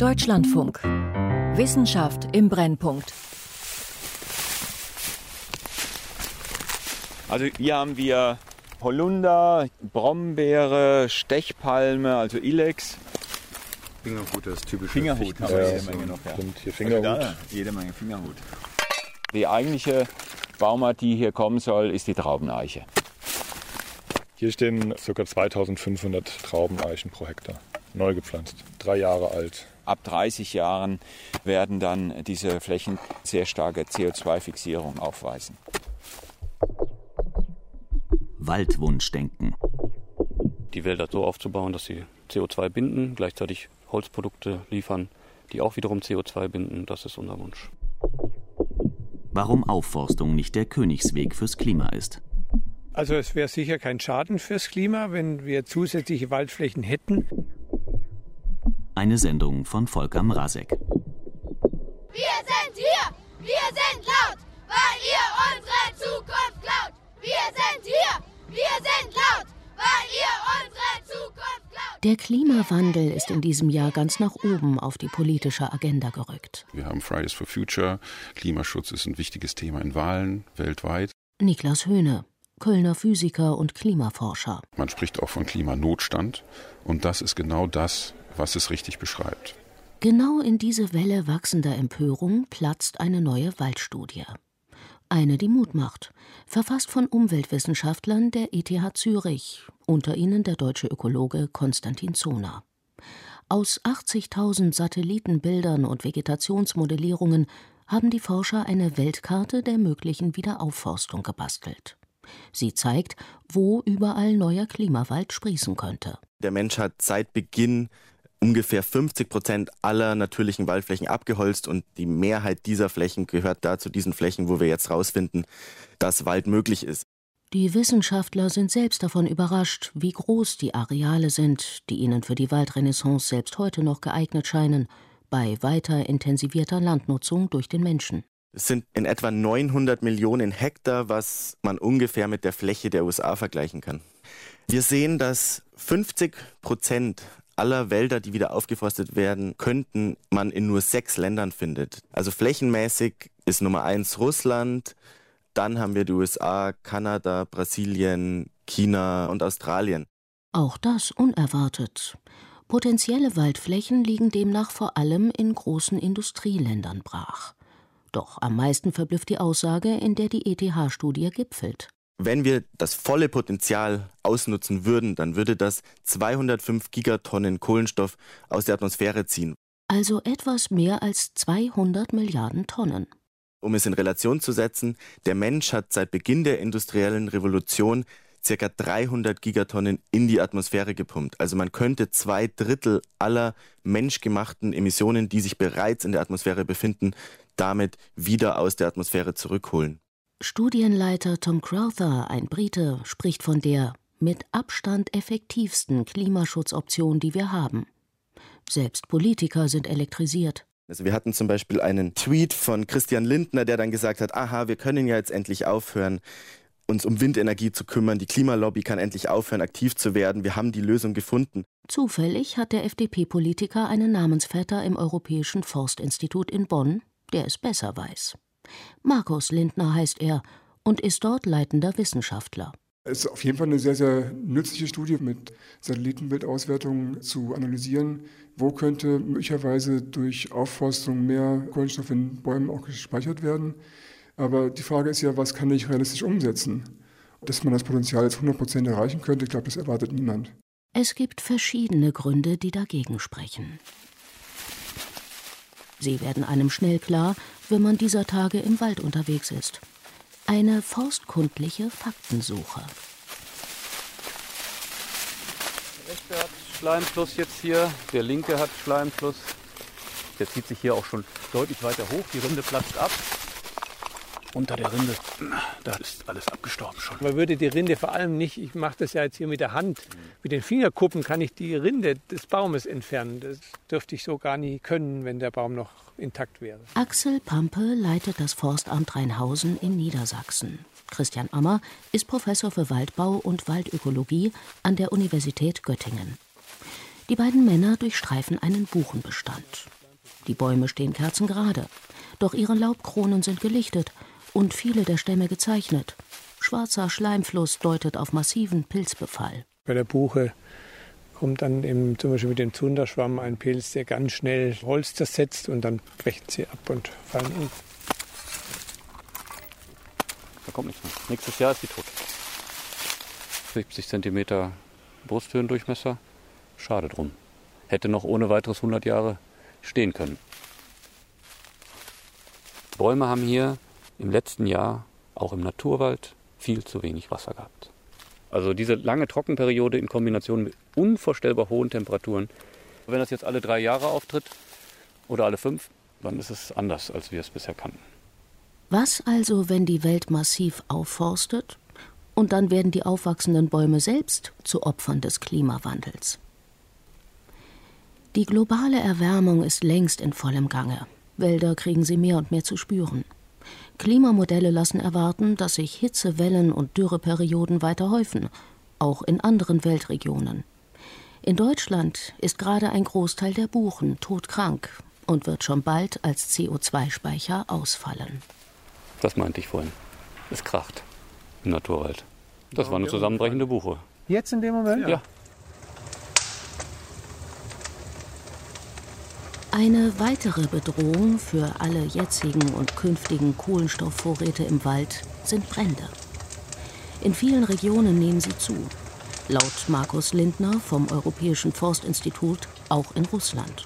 Deutschlandfunk. Wissenschaft im Brennpunkt. Also hier haben wir Holunder, Brombeere, Stechpalme, also Ilex. Fingerhut, das typische Fingerhut haben wir jede Menge noch. Ja. Und hier Fingerhut. Also da, jede Menge Fingerhut. Die eigentliche Baumart, die hier kommen soll, ist die Traubeneiche. Hier stehen ca. 2500 Traubeneichen pro Hektar, neu gepflanzt, drei Jahre alt. Ab 30 Jahren werden dann diese Flächen sehr starke CO2-Fixierung aufweisen. Waldwunschdenken. Die Wälder so aufzubauen, dass sie CO2 binden, gleichzeitig Holzprodukte liefern, die auch wiederum CO2 binden, das ist unser Wunsch. Warum Aufforstung nicht der Königsweg fürs Klima ist. Also es wäre sicher kein Schaden fürs Klima, wenn wir zusätzliche Waldflächen hätten. Eine Sendung von Volker Mrazek. Wir sind hier, wir sind laut, weil ihr unsere Zukunft klaut. Wir sind hier, wir sind laut, weil ihr unsere Zukunft klaut. Der Klimawandel ist in diesem Jahr ganz nach oben auf die politische Agenda gerückt. Wir haben Fridays for Future. Klimaschutz ist ein wichtiges Thema in Wahlen weltweit. Niklas Höhne, Kölner Physiker und Klimaforscher. Man spricht auch von Klimanotstand. Und das ist genau das, was es richtig beschreibt. Genau in diese Welle wachsender Empörung platzt eine neue Waldstudie. Eine, die Mut macht, verfasst von Umweltwissenschaftlern der ETH Zürich, unter ihnen der deutsche Ökologe Konstantin Zoner. Aus 80.000 Satellitenbildern und Vegetationsmodellierungen haben die Forscher eine Weltkarte der möglichen Wiederaufforstung gebastelt. Sie zeigt, wo überall neuer Klimawald sprießen könnte. Der Mensch hat seit Beginn ungefähr 50 Prozent aller natürlichen Waldflächen abgeholzt und die Mehrheit dieser Flächen gehört da zu diesen Flächen, wo wir jetzt rausfinden, dass Wald möglich ist. Die Wissenschaftler sind selbst davon überrascht, wie groß die Areale sind, die ihnen für die Waldrenaissance selbst heute noch geeignet scheinen, bei weiter intensivierter Landnutzung durch den Menschen. Es sind in etwa 900 Millionen Hektar, was man ungefähr mit der Fläche der USA vergleichen kann. Wir sehen, dass 50 Prozent aller Wälder, die wieder aufgeforstet werden könnten, man in nur sechs Ländern findet. Also flächenmäßig ist Nummer eins Russland, dann haben wir die USA, Kanada, Brasilien, China und Australien. Auch das unerwartet. Potenzielle Waldflächen liegen demnach vor allem in großen Industrieländern brach. Doch am meisten verblüfft die Aussage, in der die ETH-Studie gipfelt. Wenn wir das volle Potenzial ausnutzen würden, dann würde das 205 Gigatonnen Kohlenstoff aus der Atmosphäre ziehen. Also etwas mehr als 200 Milliarden Tonnen. Um es in Relation zu setzen, der Mensch hat seit Beginn der industriellen Revolution ca. 300 Gigatonnen in die Atmosphäre gepumpt. Also man könnte zwei Drittel aller menschgemachten Emissionen, die sich bereits in der Atmosphäre befinden, damit wieder aus der Atmosphäre zurückholen. Studienleiter Tom Crowther, ein Brite, spricht von der mit Abstand effektivsten Klimaschutzoption, die wir haben. Selbst Politiker sind elektrisiert. Also wir hatten zum Beispiel einen Tweet von Christian Lindner, der dann gesagt hat, aha, wir können ja jetzt endlich aufhören, uns um Windenergie zu kümmern. Die Klimalobby kann endlich aufhören, aktiv zu werden. Wir haben die Lösung gefunden. Zufällig hat der FDP-Politiker einen Namensvetter im Europäischen Forstinstitut in Bonn, der es besser weiß. Markus Lindner heißt er und ist dort leitender Wissenschaftler. Es ist auf jeden Fall eine sehr, sehr nützliche Studie mit Satellitenbildauswertungen zu analysieren, wo könnte möglicherweise durch Aufforstung mehr Kohlenstoff in Bäumen auch gespeichert werden. Aber die Frage ist ja, was kann ich realistisch umsetzen? Dass man das Potenzial jetzt 100 Prozent erreichen könnte, ich glaube, das erwartet niemand. Es gibt verschiedene Gründe, die dagegen sprechen. Sie werden einem schnell klar, wenn man dieser Tage im Wald unterwegs ist. Eine forstkundliche Faktensuche. Der rechte hat Schleimfluss jetzt hier, der linke hat Schleimfluss. Der zieht sich hier auch schon deutlich weiter hoch, die Rinde platzt ab. Unter der Rinde, da ist alles abgestorben schon. Man würde die Rinde vor allem nicht, ich mache das ja jetzt hier mit der Hand, mit den Fingerkuppen kann ich die Rinde des Baumes entfernen. Das dürfte ich so gar nie können, wenn der Baum noch intakt wäre. Axel Pampe leitet das Forstamt Rheinhausen in Niedersachsen. Christian Ammer ist Professor für Waldbau und Waldökologie an der Universität Göttingen. Die beiden Männer durchstreifen einen Buchenbestand. Die Bäume stehen kerzengerade, doch ihre Laubkronen sind gelichtet und viele der Stämme gezeichnet. Schwarzer Schleimfluss deutet auf massiven Pilzbefall. Bei der Buche kommt dann eben zum Beispiel mit dem Zunderschwamm ein Pilz, der ganz schnell Holz zersetzt und dann brechen sie ab und fallen um. Da kommt nichts mehr. Nächstes Jahr ist die tot. 70 cm Brusthöhendurchmesser. Schade drum. Hätte noch ohne weiteres 100 Jahre stehen können. Bäume haben hier im letzten Jahr, auch im Naturwald, viel zu wenig Wasser gehabt. Also diese lange Trockenperiode in Kombination mit unvorstellbar hohen Temperaturen. Wenn das jetzt alle drei Jahre auftritt oder alle fünf, dann ist es anders, als wir es bisher kannten. Was also, wenn die Welt massiv aufforstet und dann werden die aufwachsenden Bäume selbst zu Opfern des Klimawandels? Die globale Erwärmung ist längst in vollem Gange. Wälder kriegen sie mehr und mehr zu spüren. Klimamodelle lassen erwarten, dass sich Hitzewellen und Dürreperioden weiter häufen, auch in anderen Weltregionen. In Deutschland ist gerade ein Großteil der Buchen todkrank und wird schon bald als CO2-Speicher ausfallen. Das meinte ich vorhin. Es kracht im Naturwald. Das war eine zusammenbrechende Buche. Jetzt in dem Moment? Ja. Eine weitere Bedrohung für alle jetzigen und künftigen Kohlenstoffvorräte im Wald sind Brände. In vielen Regionen nehmen sie zu. Laut Markus Lindner vom Europäischen Forstinstitut auch in Russland.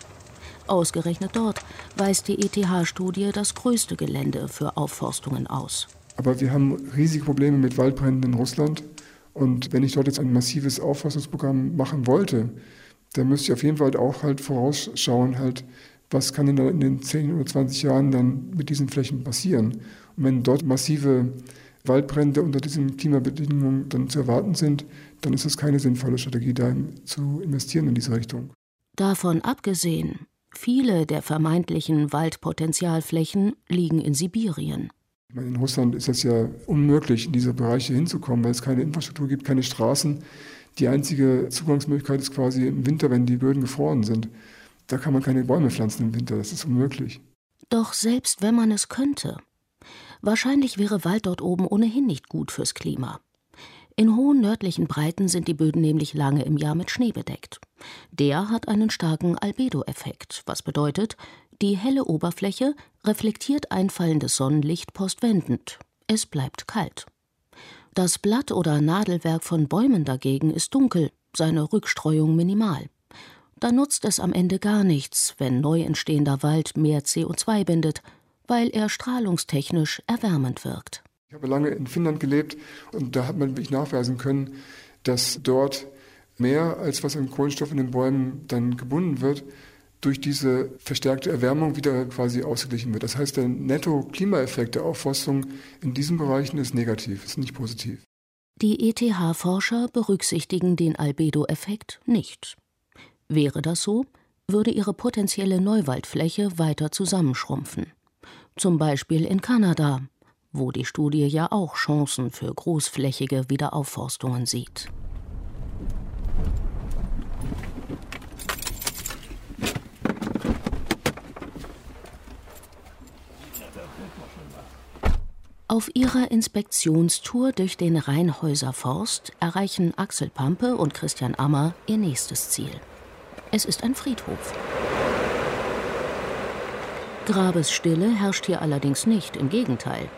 Ausgerechnet dort weist die ETH-Studie das größte Gelände für Aufforstungen aus. Aber wir haben riesige Probleme mit Waldbränden in Russland. Und wenn ich dort jetzt ein massives Aufforstungsprogramm machen wollte, da müsste ich auf jeden Fall auch halt vorausschauen, halt, was kann denn in den 10 oder 20 Jahren dann mit diesen Flächen passieren. Und wenn dort massive Waldbrände unter diesen Klimabedingungen dann zu erwarten sind, dann ist es keine sinnvolle Strategie, da zu investieren in diese Richtung. Davon abgesehen, viele der vermeintlichen Waldpotenzialflächen liegen in Sibirien. In Russland ist es ja unmöglich, in diese Bereiche hinzukommen, weil es keine Infrastruktur gibt, keine Straßen. Die einzige Zugangsmöglichkeit ist quasi im Winter, wenn die Böden gefroren sind. Da kann man keine Bäume pflanzen im Winter, das ist unmöglich. Doch selbst wenn man es könnte, wahrscheinlich wäre Wald dort oben ohnehin nicht gut fürs Klima. In hohen nördlichen Breiten sind die Böden nämlich lange im Jahr mit Schnee bedeckt. Der hat einen starken Albedo-Effekt, was bedeutet, die helle Oberfläche reflektiert einfallendes Sonnenlicht postwendend. Es bleibt kalt. Das Blatt- oder Nadelwerk von Bäumen dagegen ist dunkel, seine Rückstreuung minimal. Da nutzt es am Ende gar nichts, wenn neu entstehender Wald mehr CO2 bindet, weil er strahlungstechnisch erwärmend wirkt. Ich habe lange in Finnland gelebt und da hat man wirklich nachweisen können, dass dort mehr als was an Kohlenstoff in den Bäumen dann gebunden wird, durch diese verstärkte Erwärmung wieder quasi ausgeglichen wird. Das heißt, der Netto-Klimaeffekt der Aufforstung in diesen Bereichen ist negativ, ist nicht positiv. Die ETH-Forscher berücksichtigen den Albedo-Effekt nicht. Wäre das so, würde ihre potenzielle Neuwaldfläche weiter zusammenschrumpfen. Zum Beispiel in Kanada, wo die Studie ja auch Chancen für großflächige Wiederaufforstungen sieht. Auf ihrer Inspektionstour durch den Rheinhäuser Forst erreichen Axel Pampe und Christian Ammer ihr nächstes Ziel. Es ist ein Friedhof. Grabesstille herrscht hier allerdings nicht, im Gegenteil.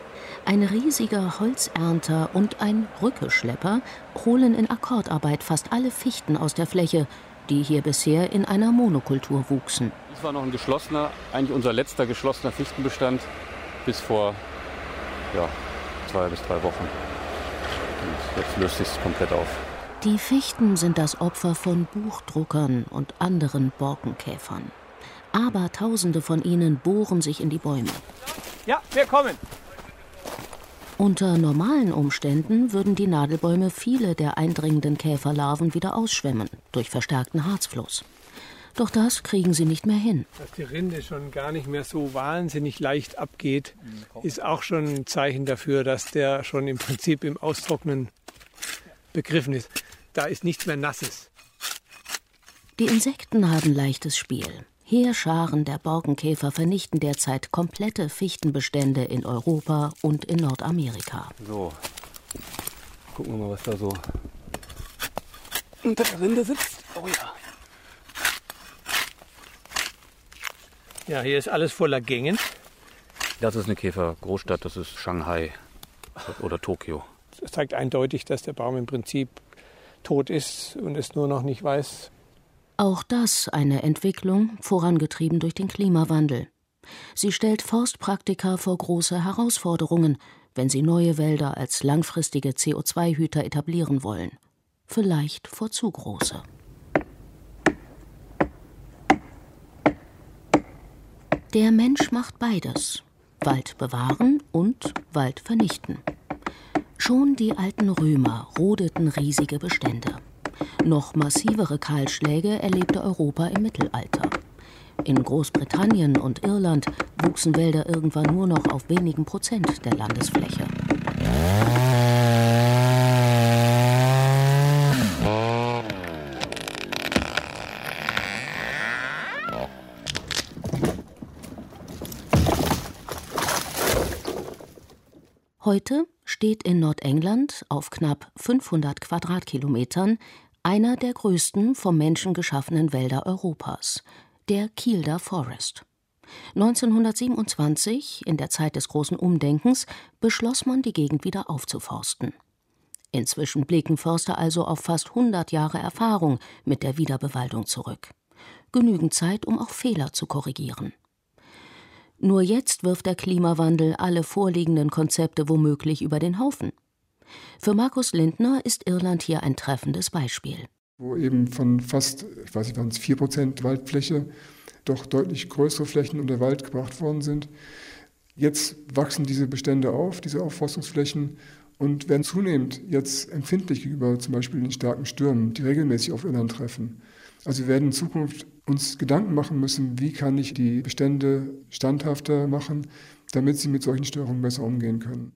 Ein riesiger Holzernter und ein Rückeschlepper holen in Akkordarbeit fast alle Fichten aus der Fläche, die hier bisher in einer Monokultur wuchsen. Das war noch ein geschlossener, eigentlich unser letzter geschlossener Fichtenbestand bis vor ja, zwei bis drei Wochen. Und jetzt löst sich es komplett auf. Die Fichten sind das Opfer von Buchdruckern und anderen Borkenkäfern. Aber Tausende von ihnen bohren sich in die Bäume. Ja, wir kommen. Unter normalen Umständen würden die Nadelbäume viele der eindringenden Käferlarven wieder ausschwemmen durch verstärkten Harzfluss. Doch das kriegen sie nicht mehr hin. Dass die Rinde schon gar nicht mehr so wahnsinnig leicht abgeht, ist auch schon ein Zeichen dafür, dass der schon im Prinzip im Austrocknen begriffen ist. Da ist nichts mehr Nasses. Die Insekten haben leichtes Spiel. Heerscharen der Borkenkäfer vernichten derzeit komplette Fichtenbestände in Europa und in Nordamerika. So, gucken wir mal, was da so unter der Rinde sitzt. Oh ja. Ja, hier ist alles voller Gängen. Das ist eine Käfergroßstadt, das ist Shanghai oder Tokio. Das zeigt eindeutig, dass der Baum im Prinzip tot ist und es nur noch nicht weiß. Auch das eine Entwicklung, vorangetrieben durch den Klimawandel. Sie stellt Forstpraktiker vor große Herausforderungen, wenn sie neue Wälder als langfristige CO2-Hüter etablieren wollen. Vielleicht vor zu große. Der Mensch macht beides. Wald bewahren und Wald vernichten. Schon die alten Römer rodeten riesige Bestände. Noch massivere Kahlschläge erlebte Europa im Mittelalter. In Großbritannien und Irland wuchsen Wälder irgendwann nur noch auf wenigen Prozent der Landesfläche. Heute steht in Nordengland auf knapp 500 Quadratkilometern einer der größten vom Menschen geschaffenen Wälder Europas, der Kielder Forest. 1927, in der Zeit des großen Umdenkens, beschloss man, die Gegend wieder aufzuforsten. Inzwischen blicken Förster also auf fast 100 Jahre Erfahrung mit der Wiederbewaldung zurück. Genügend Zeit, um auch Fehler zu korrigieren. Nur jetzt wirft der Klimawandel alle vorliegenden Konzepte womöglich über den Haufen. Für Markus Lindner ist Irland hier ein treffendes Beispiel. Wo eben von fast, ich weiß nicht, waren es 4 Prozent Waldfläche, doch deutlich größere Flächen unter Wald gebracht worden sind. Jetzt wachsen diese Bestände auf, diese Aufforstungsflächen, und werden zunehmend jetzt empfindlich gegenüber zum Beispiel den starken Stürmen, die regelmäßig auf Irland treffen. Also wir werden in Zukunft uns Gedanken machen müssen, wie kann ich die Bestände standhafter machen, damit sie mit solchen Störungen besser umgehen können.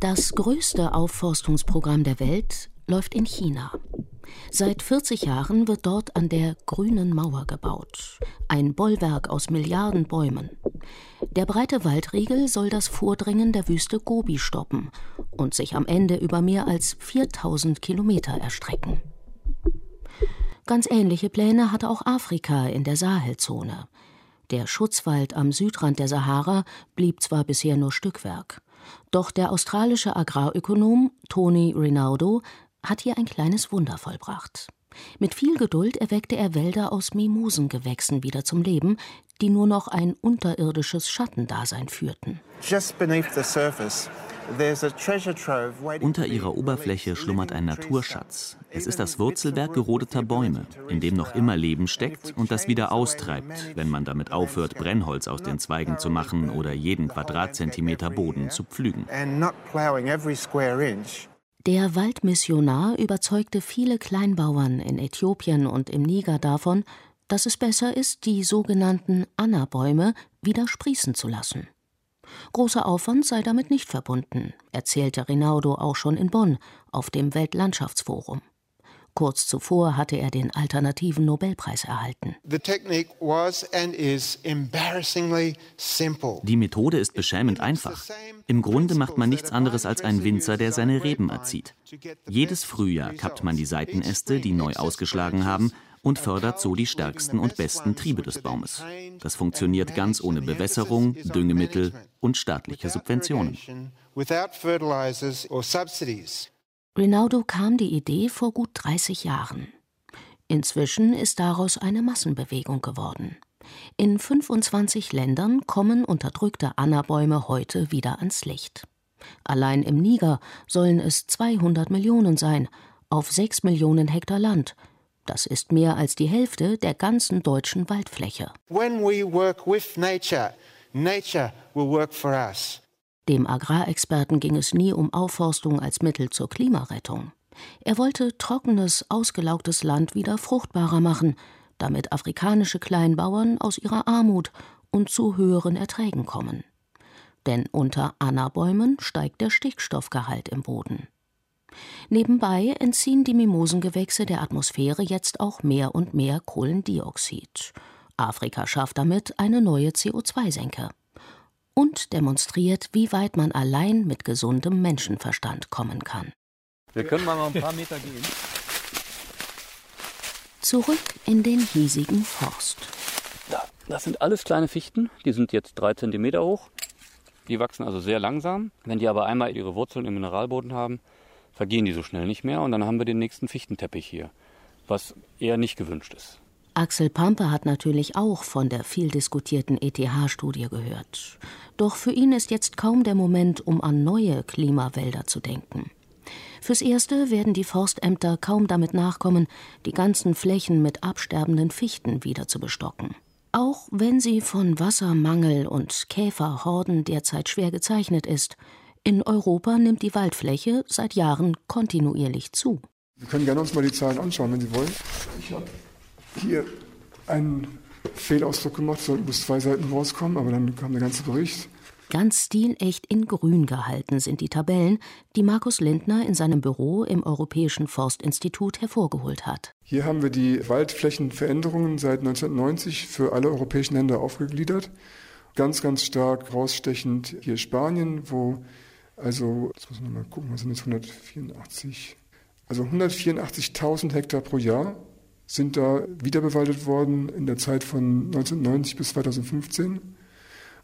Das größte Aufforstungsprogramm der Welt läuft in China. Seit 40 Jahren wird dort an der Grünen Mauer gebaut, ein Bollwerk aus Milliarden Bäumen. Der breite Waldriegel soll das Vordringen der Wüste Gobi stoppen und sich am Ende über mehr als 4000 Kilometer erstrecken. Ganz ähnliche Pläne hatte auch Afrika in der Sahelzone. Der Schutzwald am Südrand der Sahara blieb zwar bisher nur Stückwerk, doch der australische Agrarökonom Tony Rinaldo hat hier ein kleines Wunder vollbracht. Mit viel Geduld erweckte er Wälder aus Mimosengewächsen wieder zum Leben, die nur noch ein unterirdisches Schattendasein führten. Unter ihrer Oberfläche schlummert ein Naturschatz. Es ist das Wurzelwerk gerodeter Bäume, in dem noch immer Leben steckt und das wieder austreibt, wenn man damit aufhört, Brennholz aus den Zweigen zu machen oder jeden Quadratzentimeter Boden zu pflügen. Der Waldmissionar überzeugte viele Kleinbauern in Äthiopien und im Niger davon, dass es besser ist, die sogenannten Anna-Bäume wieder sprießen zu lassen. Großer Aufwand sei damit nicht verbunden, erzählte Rinaldo auch schon in Bonn auf dem Weltlandschaftsforum. Kurz zuvor hatte er den alternativen Nobelpreis erhalten. Die Methode ist beschämend einfach. Im Grunde macht man nichts anderes als ein Winzer, der seine Reben erzieht. Jedes Frühjahr kappt man die Seitenäste, die neu ausgeschlagen haben, und fördert so die stärksten und besten Triebe des Baumes. Das funktioniert ganz ohne Bewässerung, Düngemittel und staatliche Subventionen. Rinaldo kam die Idee vor gut 30 Jahren. Inzwischen ist daraus eine Massenbewegung geworden. In 25 Ländern kommen unterdrückte Annabäume heute wieder ans Licht. Allein im Niger sollen es 200 Millionen sein, auf 6 Millionen Hektar Land. Das ist mehr als die Hälfte der ganzen deutschen Waldfläche. When we work with nature, nature will work for us. Dem Agrarexperten ging es nie um Aufforstung als Mittel zur Klimarettung. Er wollte trockenes, ausgelaugtes Land wieder fruchtbarer machen, damit afrikanische Kleinbauern aus ihrer Armut und zu höheren Erträgen kommen. Denn unter Annabäumen steigt der Stickstoffgehalt im Boden. Nebenbei entziehen die Mimosengewächse der Atmosphäre jetzt auch mehr und mehr Kohlendioxid. Afrika schafft damit eine neue CO2-Senke und demonstriert, wie weit man allein mit gesundem Menschenverstand kommen kann. Wir können mal ein paar Meter gehen. Zurück in den hiesigen Forst. Da, das sind alles kleine Fichten, die sind jetzt drei Zentimeter hoch. Die wachsen also sehr langsam. Wenn die aber einmal ihre Wurzeln im Mineralboden haben, vergehen die so schnell nicht mehr und dann haben wir den nächsten Fichtenteppich hier, was eher nicht gewünscht ist. Axel Pampe hat natürlich auch von der viel diskutierten ETH-Studie gehört. Doch für ihn ist jetzt kaum der Moment, um an neue Klimawälder zu denken. Fürs Erste werden die Forstämter kaum damit nachkommen, die ganzen Flächen mit absterbenden Fichten wieder zu bestocken. Auch wenn sie von Wassermangel und Käferhorden derzeit schwer gezeichnet ist, in Europa nimmt die Waldfläche seit Jahren kontinuierlich zu. Wir können gerne uns mal die Zahlen anschauen, wenn Sie wollen. Ich habe hier einen Fehlausdruck gemacht, sollten bis zwei Seiten rauskommen, aber dann kam der ganze Bericht. Ganz stilecht in grün gehalten sind die Tabellen, die Markus Lindner in seinem Büro im Europäischen Forstinstitut hervorgeholt hat. Hier haben wir die Waldflächenveränderungen seit 1990 für alle europäischen Länder aufgegliedert. Ganz, ganz stark rausstechend hier Spanien, wo also, jetzt muss man mal gucken, was sind jetzt 184, also 184.000 Hektar pro Jahr sind da wiederbewaldet worden in der Zeit von 1990 bis 2015.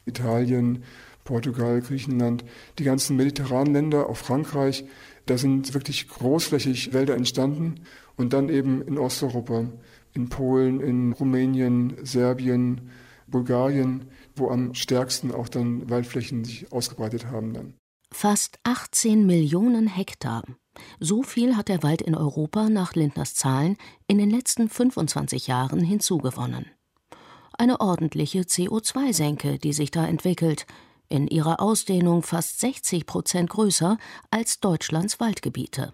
Italien, Portugal, Griechenland, die ganzen mediterranen Länder, auch Frankreich, da sind wirklich großflächig Wälder entstanden und dann eben in Osteuropa, in Polen, in Rumänien, Serbien, Bulgarien, wo am stärksten auch dann Waldflächen sich ausgebreitet haben dann. Fast 18 Millionen Hektar. So viel hat der Wald in Europa nach Lindners Zahlen in den letzten 25 Jahren hinzugewonnen. Eine ordentliche CO2-Senke, die sich da entwickelt, in ihrer Ausdehnung fast 60 Prozent größer als Deutschlands Waldgebiete.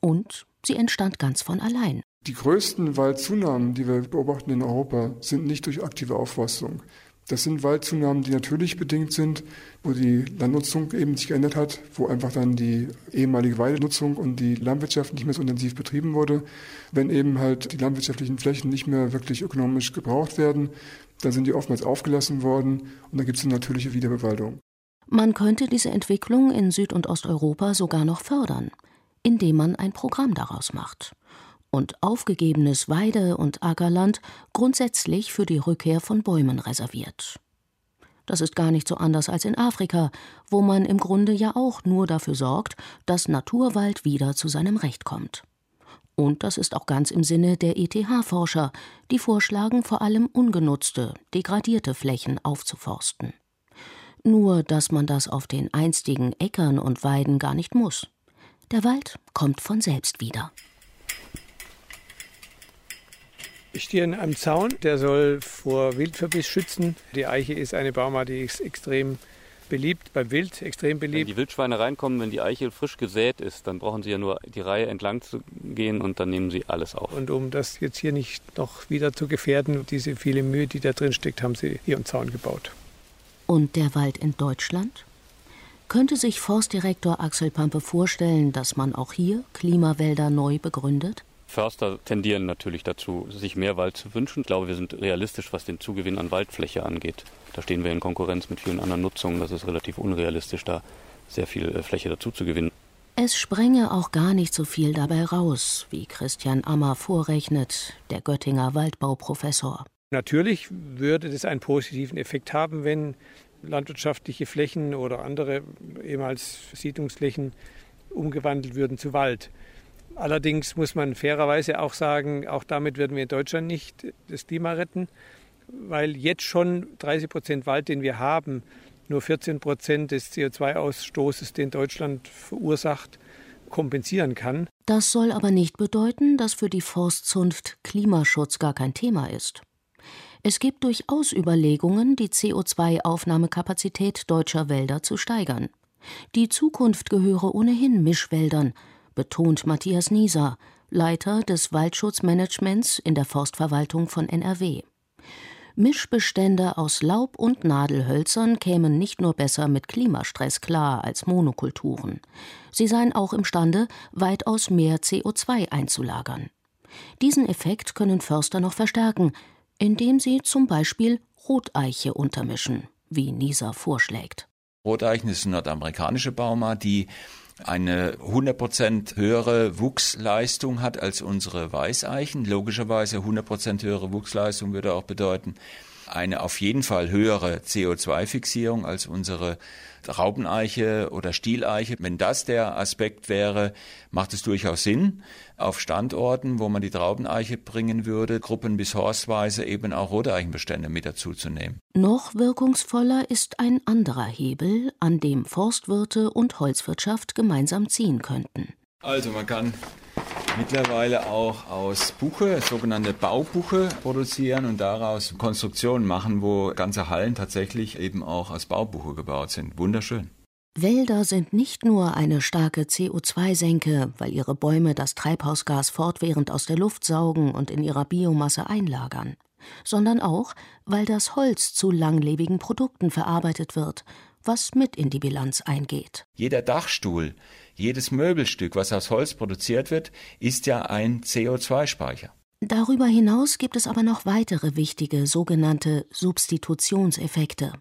Und sie entstand ganz von allein. Die größten Waldzunahmen, die wir beobachten in Europa, sind nicht durch aktive Aufforstung. Das sind Waldzunahmen, die natürlich bedingt sind, wo die Landnutzung eben sich geändert hat, wo einfach dann die ehemalige Weidenutzung und die Landwirtschaft nicht mehr so intensiv betrieben wurde. Wenn eben halt die landwirtschaftlichen Flächen nicht mehr wirklich ökonomisch gebraucht werden, dann sind die oftmals aufgelassen worden und dann gibt es eine natürliche Wiederbewaldung. Man könnte diese Entwicklung in Süd- und Osteuropa sogar noch fördern, indem man ein Programm daraus macht und aufgegebenes Weide- und Ackerland grundsätzlich für die Rückkehr von Bäumen reserviert. Das ist gar nicht so anders als in Afrika, wo man im Grunde ja auch nur dafür sorgt, dass Naturwald wieder zu seinem Recht kommt. Und das ist auch ganz im Sinne der ETH-Forscher, die vorschlagen, vor allem ungenutzte, degradierte Flächen aufzuforsten. Nur, dass man das auf den einstigen Äckern und Weiden gar nicht muss. Der Wald kommt von selbst wieder. Ich stehe an einem Zaun, der soll vor Wildverbiss schützen. Die Eiche ist eine Baumart, die ist extrem beliebt, beim Wild extrem beliebt. Wenn die Wildschweine reinkommen, wenn die Eiche frisch gesät ist, dann brauchen sie ja nur die Reihe entlang zu gehen und dann nehmen sie alles auf. Und um das jetzt hier nicht noch wieder zu gefährden, diese viele Mühe, die da drin steckt, haben sie hier einen Zaun gebaut. Und der Wald in Deutschland? Könnte sich Forstdirektor Axel Pampe vorstellen, dass man auch hier Klimawälder neu begründet? Förster tendieren natürlich dazu, sich mehr Wald zu wünschen. Ich glaube, wir sind realistisch, was den Zugewinn an Waldfläche angeht. Da stehen wir in Konkurrenz mit vielen anderen Nutzungen. Das ist relativ unrealistisch, da sehr viel äh, Fläche dazu zu gewinnen. Es sprenge auch gar nicht so viel dabei raus, wie Christian Ammer vorrechnet, der Göttinger Waldbauprofessor. Natürlich würde das einen positiven Effekt haben, wenn landwirtschaftliche Flächen oder andere ehemals Siedlungsflächen umgewandelt würden zu Wald. Allerdings muss man fairerweise auch sagen, auch damit werden wir in Deutschland nicht das Klima retten, weil jetzt schon 30 Prozent Wald, den wir haben, nur 14 Prozent des CO2-Ausstoßes, den Deutschland verursacht, kompensieren kann. Das soll aber nicht bedeuten, dass für die Forstzunft Klimaschutz gar kein Thema ist. Es gibt durchaus Überlegungen, die CO2-Aufnahmekapazität deutscher Wälder zu steigern. Die Zukunft gehöre ohnehin Mischwäldern, betont Matthias Nieser, Leiter des Waldschutzmanagements in der Forstverwaltung von NRW. Mischbestände aus Laub- und Nadelhölzern kämen nicht nur besser mit Klimastress klar als Monokulturen. Sie seien auch imstande, weitaus mehr CO2 einzulagern. Diesen Effekt können Förster noch verstärken, indem sie zum Beispiel Roteiche untermischen, wie Nisa vorschlägt. Roteichen ist eine nordamerikanische Baumart, die eine 100% höhere Wuchsleistung hat als unsere Weißeichen. Logischerweise 100% höhere Wuchsleistung würde auch bedeuten, eine auf jeden Fall höhere CO2-Fixierung als unsere Raubeneiche oder Stieleiche. Wenn das der Aspekt wäre, macht es durchaus Sinn, auf Standorten, wo man die Traubeneiche bringen würde, gruppen- bis horstweise eben auch Roteichenbestände mit dazuzunehmen. Noch wirkungsvoller ist ein anderer Hebel, an dem Forstwirte und Holzwirtschaft gemeinsam ziehen könnten. Also man kann mittlerweile auch aus Buche, sogenannte Baubuche produzieren und daraus Konstruktionen machen, wo ganze Hallen tatsächlich eben auch aus Baubuche gebaut sind. Wunderschön. Wälder sind nicht nur eine starke CO2-Senke, weil ihre Bäume das Treibhausgas fortwährend aus der Luft saugen und in ihrer Biomasse einlagern, sondern auch, weil das Holz zu langlebigen Produkten verarbeitet wird, was mit in die Bilanz eingeht. Jeder Dachstuhl, jedes Möbelstück, was aus Holz produziert wird, ist ja ein CO2-Speicher. Darüber hinaus gibt es aber noch weitere wichtige sogenannte Substitutionseffekte.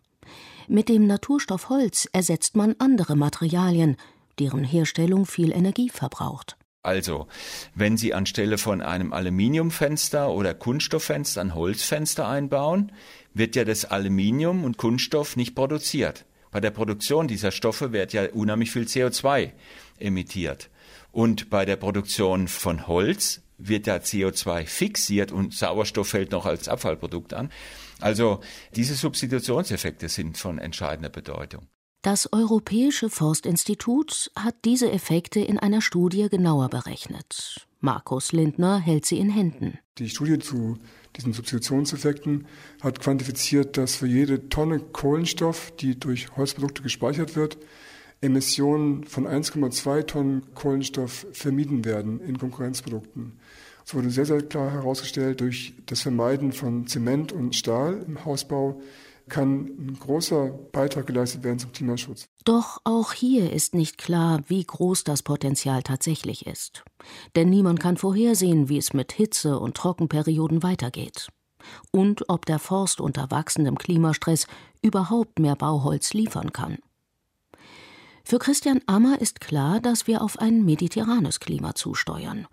Mit dem Naturstoff Holz ersetzt man andere Materialien, deren Herstellung viel Energie verbraucht. Also, wenn Sie anstelle von einem Aluminiumfenster oder Kunststofffenster ein Holzfenster einbauen, wird ja das Aluminium und Kunststoff nicht produziert. Bei der Produktion dieser Stoffe wird ja unheimlich viel CO2 emittiert. Und bei der Produktion von Holz wird ja CO2 fixiert und Sauerstoff fällt noch als Abfallprodukt an. Also diese Substitutionseffekte sind von entscheidender Bedeutung. Das Europäische Forstinstitut hat diese Effekte in einer Studie genauer berechnet. Markus Lindner hält sie in Händen. Die Studie zu diesen Substitutionseffekten hat quantifiziert, dass für jede Tonne Kohlenstoff, die durch Holzprodukte gespeichert wird, Emissionen von 1,2 Tonnen Kohlenstoff vermieden werden in Konkurrenzprodukten. Es wurde sehr, sehr klar herausgestellt, durch das Vermeiden von Zement und Stahl im Hausbau kann ein großer Beitrag geleistet werden zum Klimaschutz. Doch auch hier ist nicht klar, wie groß das Potenzial tatsächlich ist. Denn niemand kann vorhersehen, wie es mit Hitze und Trockenperioden weitergeht. Und ob der Forst unter wachsendem Klimastress überhaupt mehr Bauholz liefern kann. Für Christian Ammer ist klar, dass wir auf ein mediterranes Klima zusteuern.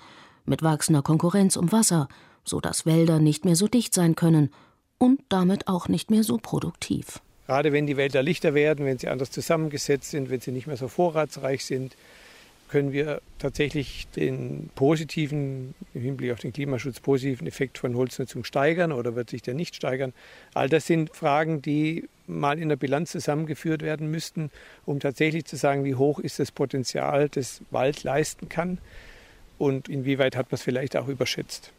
Mit wachsender Konkurrenz um Wasser, so dass Wälder nicht mehr so dicht sein können und damit auch nicht mehr so produktiv. Gerade wenn die Wälder lichter werden, wenn sie anders zusammengesetzt sind, wenn sie nicht mehr so vorratsreich sind, können wir tatsächlich den positiven, im Hinblick auf den Klimaschutz positiven Effekt von Holznutzung steigern oder wird sich der nicht steigern? All das sind Fragen, die mal in der Bilanz zusammengeführt werden müssten, um tatsächlich zu sagen, wie hoch ist das Potenzial, das Wald leisten kann und inwieweit hat man es vielleicht auch überschätzt.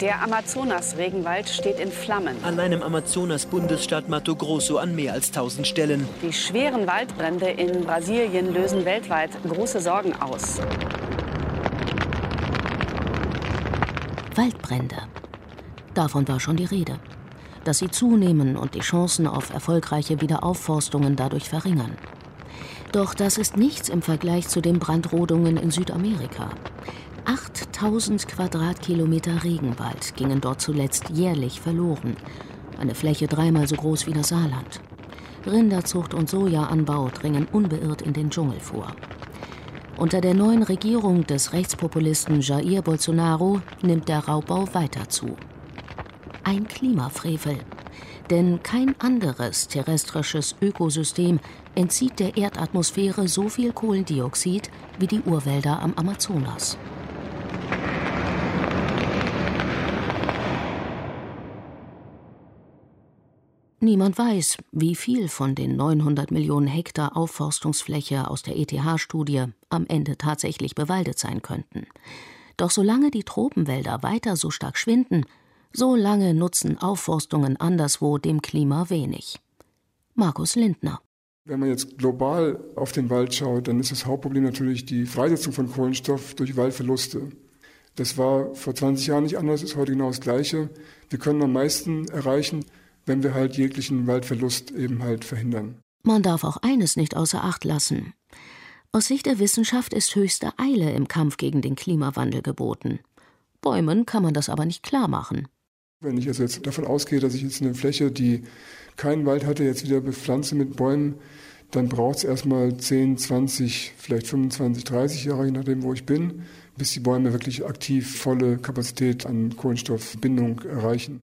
Der Amazonas-Regenwald steht in Flammen. Allein im Amazonas-Bundesstaat Mato Grosso an mehr als 1000 Stellen. Die schweren Waldbrände in Brasilien lösen weltweit große Sorgen aus. Waldbrände. Davon war schon die Rede. Dass sie zunehmen und die Chancen auf erfolgreiche Wiederaufforstungen dadurch verringern. Doch das ist nichts im Vergleich zu den Brandrodungen in Südamerika. 8000 Quadratkilometer Regenwald gingen dort zuletzt jährlich verloren. Eine Fläche dreimal so groß wie das Saarland. Rinderzucht und Sojaanbau dringen unbeirrt in den Dschungel vor. Unter der neuen Regierung des Rechtspopulisten Jair Bolsonaro nimmt der Raubbau weiter zu. Ein Klimafrevel. Denn kein anderes terrestrisches Ökosystem entzieht der Erdatmosphäre so viel Kohlendioxid wie die Urwälder am Amazonas. Niemand weiß, wie viel von den 900 Millionen Hektar Aufforstungsfläche aus der ETH-Studie am Ende tatsächlich bewaldet sein könnten. Doch solange die Tropenwälder weiter so stark schwinden, so lange nutzen Aufforstungen anderswo dem Klima wenig. Markus Lindner. Wenn man jetzt global auf den Wald schaut, dann ist das Hauptproblem natürlich die Freisetzung von Kohlenstoff durch Waldverluste. Das war vor 20 Jahren nicht anders, ist heute genau das Gleiche. Wir können am meisten erreichen, wenn wir halt jeglichen Waldverlust eben halt verhindern. Man darf auch eines nicht außer Acht lassen. Aus Sicht der Wissenschaft ist höchste Eile im Kampf gegen den Klimawandel geboten. Bäumen kann man das aber nicht klar machen. Wenn ich also jetzt davon ausgehe, dass ich jetzt eine Fläche, die keinen Wald hatte, jetzt wieder bepflanze mit Bäumen, dann braucht es erstmal 10, 20, vielleicht 25, 30 Jahre, je nachdem, wo ich bin, bis die Bäume wirklich aktiv volle Kapazität an Kohlenstoffbindung erreichen.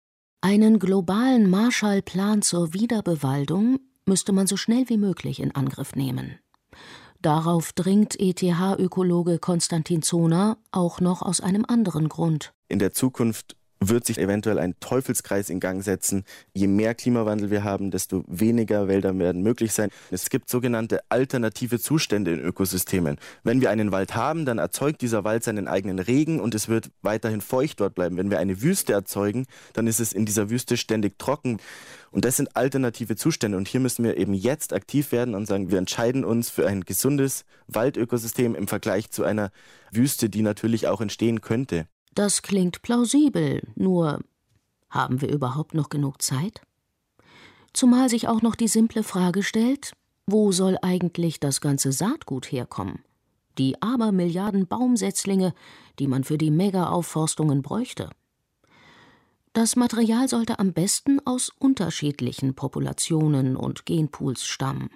Einen globalen Marshallplan zur Wiederbewaldung müsste man so schnell wie möglich in Angriff nehmen. Darauf dringt ETH-Ökologe Konstantin Zoner auch noch aus einem anderen Grund. In der Zukunft wird sich eventuell ein Teufelskreis in Gang setzen. Je mehr Klimawandel wir haben, desto weniger Wälder werden möglich sein. Es gibt sogenannte alternative Zustände in Ökosystemen. Wenn wir einen Wald haben, dann erzeugt dieser Wald seinen eigenen Regen und es wird weiterhin feucht dort bleiben. Wenn wir eine Wüste erzeugen, dann ist es in dieser Wüste ständig trocken. Und das sind alternative Zustände. Und hier müssen wir eben jetzt aktiv werden und sagen, wir entscheiden uns für ein gesundes Waldökosystem im Vergleich zu einer Wüste, die natürlich auch entstehen könnte. Das klingt plausibel, nur haben wir überhaupt noch genug Zeit? Zumal sich auch noch die simple Frage stellt, wo soll eigentlich das ganze Saatgut herkommen? Die Abermilliarden Baumsetzlinge, die man für die Mega-Aufforstungen bräuchte. Das Material sollte am besten aus unterschiedlichen Populationen und Genpools stammen,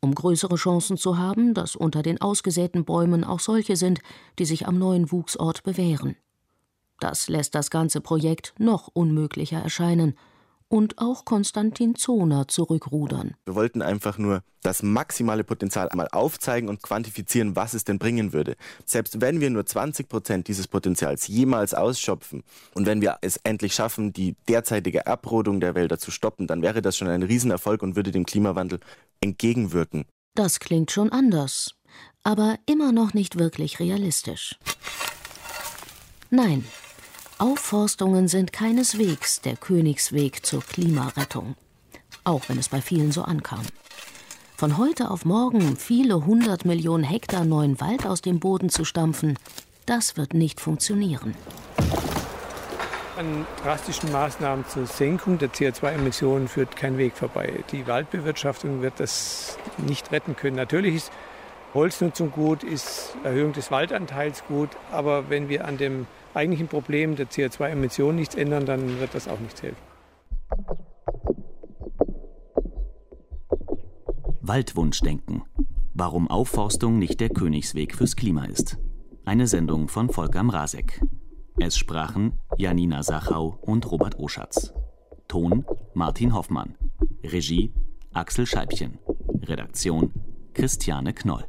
um größere Chancen zu haben, dass unter den ausgesäten Bäumen auch solche sind, die sich am neuen Wuchsort bewähren. Das lässt das ganze Projekt noch unmöglicher erscheinen und auch Konstantin Zoner zurückrudern. Wir wollten einfach nur das maximale Potenzial einmal aufzeigen und quantifizieren, was es denn bringen würde. Selbst wenn wir nur 20 Prozent dieses Potenzials jemals ausschöpfen und wenn wir es endlich schaffen, die derzeitige Abrodung der Wälder zu stoppen, dann wäre das schon ein Riesenerfolg und würde dem Klimawandel entgegenwirken. Das klingt schon anders, aber immer noch nicht wirklich realistisch. Nein, Aufforstungen sind keineswegs der Königsweg zur Klimarettung, auch wenn es bei vielen so ankam. Von heute auf morgen viele hundert Millionen Hektar neuen Wald aus dem Boden zu stampfen, das wird nicht funktionieren. An drastischen Maßnahmen zur Senkung der CO2-Emissionen führt kein Weg vorbei. Die Waldbewirtschaftung wird das nicht retten können. Natürlich ist Holznutzung gut, ist Erhöhung des Waldanteils gut, aber wenn wir an dem eigentlichen Problem der CO2-Emissionen nichts ändern, dann wird das auch nichts helfen. Waldwunschdenken. Warum Aufforstung nicht der Königsweg fürs Klima ist. Eine Sendung von Volker Mrazek. Es sprachen Janina Sachau und Robert Oschatz. Ton Martin Hoffmann. Regie Axel Scheibchen. Redaktion Christiane Knoll.